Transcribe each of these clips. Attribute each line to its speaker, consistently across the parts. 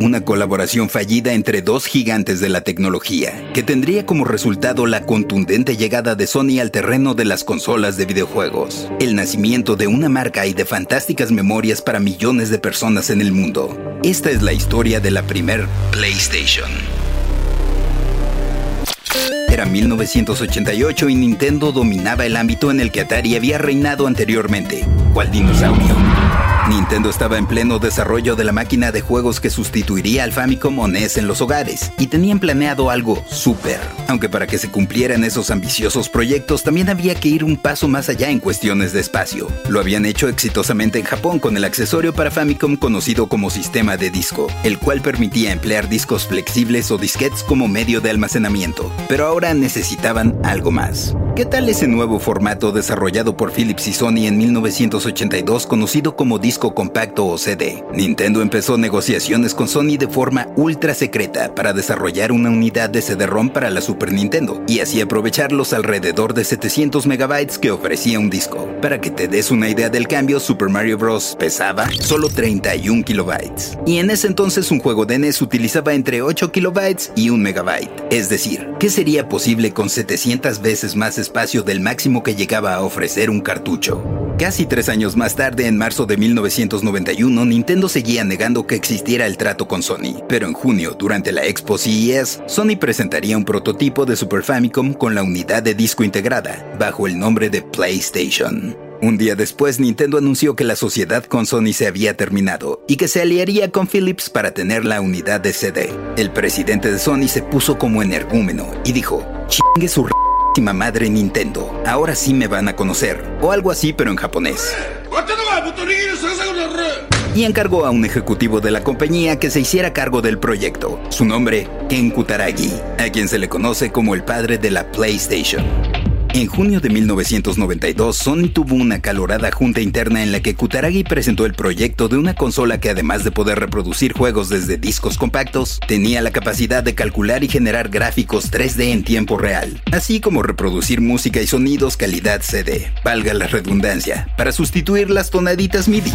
Speaker 1: Una colaboración fallida entre dos gigantes de la tecnología, que tendría como resultado la contundente llegada de Sony al terreno de las consolas de videojuegos, el nacimiento de una marca y de fantásticas memorias para millones de personas en el mundo. Esta es la historia de la primer PlayStation. Era 1988 y Nintendo dominaba el ámbito en el que Atari había reinado anteriormente, cual dinosaurio. Nintendo estaba en pleno desarrollo de la máquina de juegos que sustituiría al Famicom o NES en los hogares, y tenían planeado algo súper. Aunque para que se cumplieran esos ambiciosos proyectos también había que ir un paso más allá en cuestiones de espacio. Lo habían hecho exitosamente en Japón con el accesorio para Famicom conocido como sistema de disco, el cual permitía emplear discos flexibles o disquetes como medio de almacenamiento. Pero ahora necesitaban algo más. ¿Qué tal ese nuevo formato desarrollado por Philips y Sony en 1982 conocido como disco compacto o CD? Nintendo empezó negociaciones con Sony de forma ultra secreta para desarrollar una unidad de CD-ROM para la Super Nintendo y así aprovechar los alrededor de 700 megabytes que ofrecía un disco. Para que te des una idea del cambio, Super Mario Bros. pesaba solo 31 kilobytes. Y en ese entonces un juego de NES utilizaba entre 8 kilobytes y 1 megabyte. Es decir, ¿qué sería posible con 700 veces más espacio del máximo que llegaba a ofrecer un cartucho. Casi tres años más tarde, en marzo de 1991, Nintendo seguía negando que existiera el trato con Sony, pero en junio, durante la Expo CES, Sony presentaría un prototipo de Super Famicom con la unidad de disco integrada, bajo el nombre de PlayStation. Un día después, Nintendo anunció que la sociedad con Sony se había terminado y que se aliaría con Philips para tener la unidad de CD. El presidente de Sony se puso como energúmeno y dijo, chingue su madre Nintendo. Ahora sí me van a conocer. O algo así, pero en japonés. Y encargó a un ejecutivo de la compañía que se hiciera cargo del proyecto. Su nombre, Ken Kutaragi, a quien se le conoce como el padre de la PlayStation. En junio de 1992, Sony tuvo una acalorada junta interna en la que Kutaragi presentó el proyecto de una consola que además de poder reproducir juegos desde discos compactos, tenía la capacidad de calcular y generar gráficos 3D en tiempo real, así como reproducir música y sonidos calidad CD, valga la redundancia, para sustituir las tonaditas MIDI.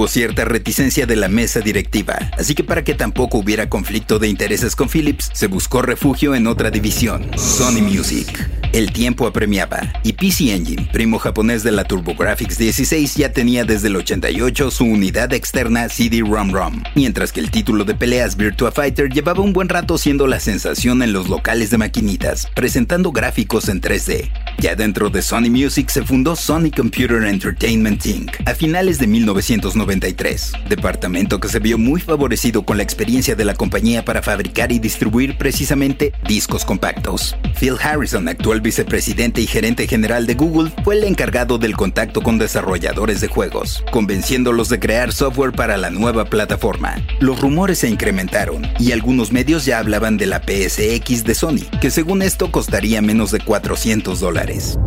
Speaker 1: Hubo cierta reticencia de la mesa directiva, así que para que tampoco hubiera conflicto de intereses con Philips, se buscó refugio en otra división, Sony Music. El tiempo apremiaba, y PC Engine, primo japonés de la TurboGrafx 16, ya tenía desde el 88 su unidad externa CD-ROM-ROM, mientras que el título de peleas Virtua Fighter llevaba un buen rato siendo la sensación en los locales de maquinitas, presentando gráficos en 3D. Ya dentro de Sony Music se fundó Sony Computer Entertainment Inc. a finales de 1993, departamento que se vio muy favorecido con la experiencia de la compañía para fabricar y distribuir precisamente discos compactos. Phil Harrison, actual vicepresidente y gerente general de Google, fue el encargado del contacto con desarrolladores de juegos, convenciéndolos de crear software para la nueva plataforma. Los rumores se incrementaron y algunos medios ya hablaban de la PSX de Sony, que según esto costaría menos de 400 dólares.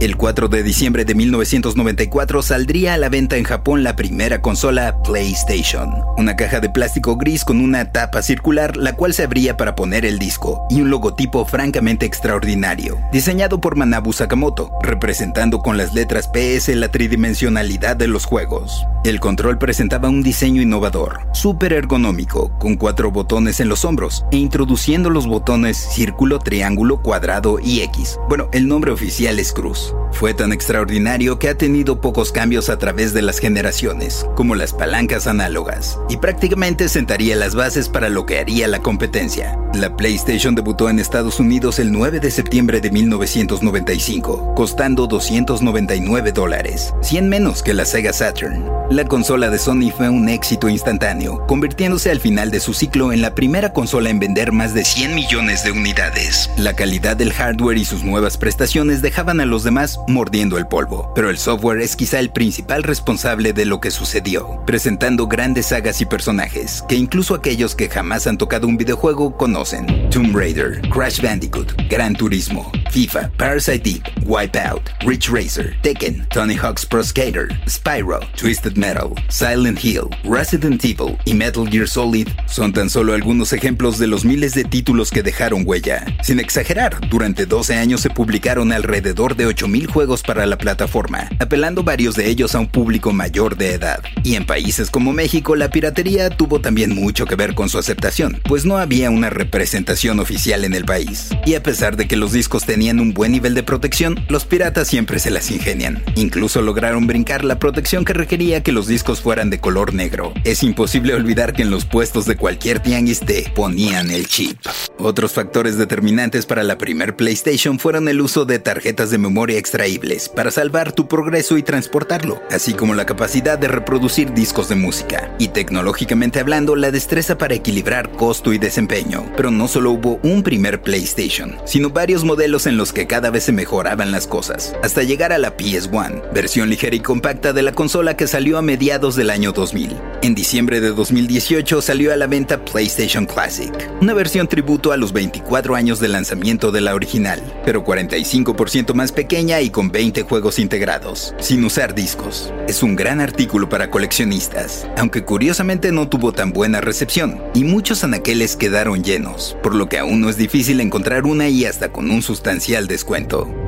Speaker 1: El 4 de diciembre de 1994 saldría a la venta en Japón la primera consola PlayStation, una caja de plástico gris con una tapa circular la cual se abría para poner el disco y un logotipo francamente extraordinario, diseñado por Manabu Sakamoto, representando con las letras PS la tridimensionalidad de los juegos. El control presentaba un diseño innovador, súper ergonómico, con cuatro botones en los hombros e introduciendo los botones círculo, triángulo, cuadrado y X. Bueno, el nombre oficial es cruz. Fue tan extraordinario que ha tenido pocos cambios a través de las generaciones, como las palancas análogas, y prácticamente sentaría las bases para lo que haría la competencia. La PlayStation debutó en Estados Unidos el 9 de septiembre de 1995, costando 299 dólares, 100 menos que la Sega Saturn. La consola de Sony fue un éxito instantáneo, convirtiéndose al final de su ciclo en la primera consola en vender más de 100 millones de unidades. La calidad del hardware y sus nuevas prestaciones dejaban a los demás mordiendo el polvo, pero el software es quizá el principal responsable de lo que sucedió, presentando grandes sagas y personajes que incluso aquellos que jamás han tocado un videojuego conocen. Tomb Raider, Crash Bandicoot, Gran Turismo, FIFA, Parasite Eve, Wipeout, Ridge Racer, Tekken, Tony Hawk's Pro Skater, Spyro, Twisted Metal, Silent Hill, Resident Evil y Metal Gear Solid son tan solo algunos ejemplos de los miles de títulos que dejaron huella. Sin exagerar, durante 12 años se publicaron alrededor de 8 mil juegos para la plataforma, apelando varios de ellos a un público mayor de edad. Y en países como México, la piratería tuvo también mucho que ver con su aceptación, pues no había una representación oficial en el país. Y a pesar de que los discos tenían un buen nivel de protección, los piratas siempre se las ingenian. Incluso lograron brincar la protección que requería que los discos fueran de color negro. Es imposible olvidar que en los puestos de cualquier tianguis te ponían el chip. Otros factores determinantes para la primer PlayStation fueron el uso de tarjetas de memoria extraíbles para salvar tu progreso y transportarlo, así como la capacidad de reproducir discos de música, y tecnológicamente hablando, la destreza para equilibrar costo y desempeño. Pero no solo hubo un primer PlayStation, sino varios modelos en los que cada vez se mejoraban las cosas, hasta llegar a la PS1, versión ligera y compacta de la consola que salió a mediados del año 2000. En diciembre de 2018 salió a la venta PlayStation Classic, una versión tributo a los 24 años de lanzamiento de la original, pero 45% más pequeña y con 20 juegos integrados, sin usar discos. Es un gran artículo para coleccionistas, aunque curiosamente no tuvo tan buena recepción, y muchos anaqueles quedaron llenos, por lo que aún no es difícil encontrar una y hasta con un sustancial descuento.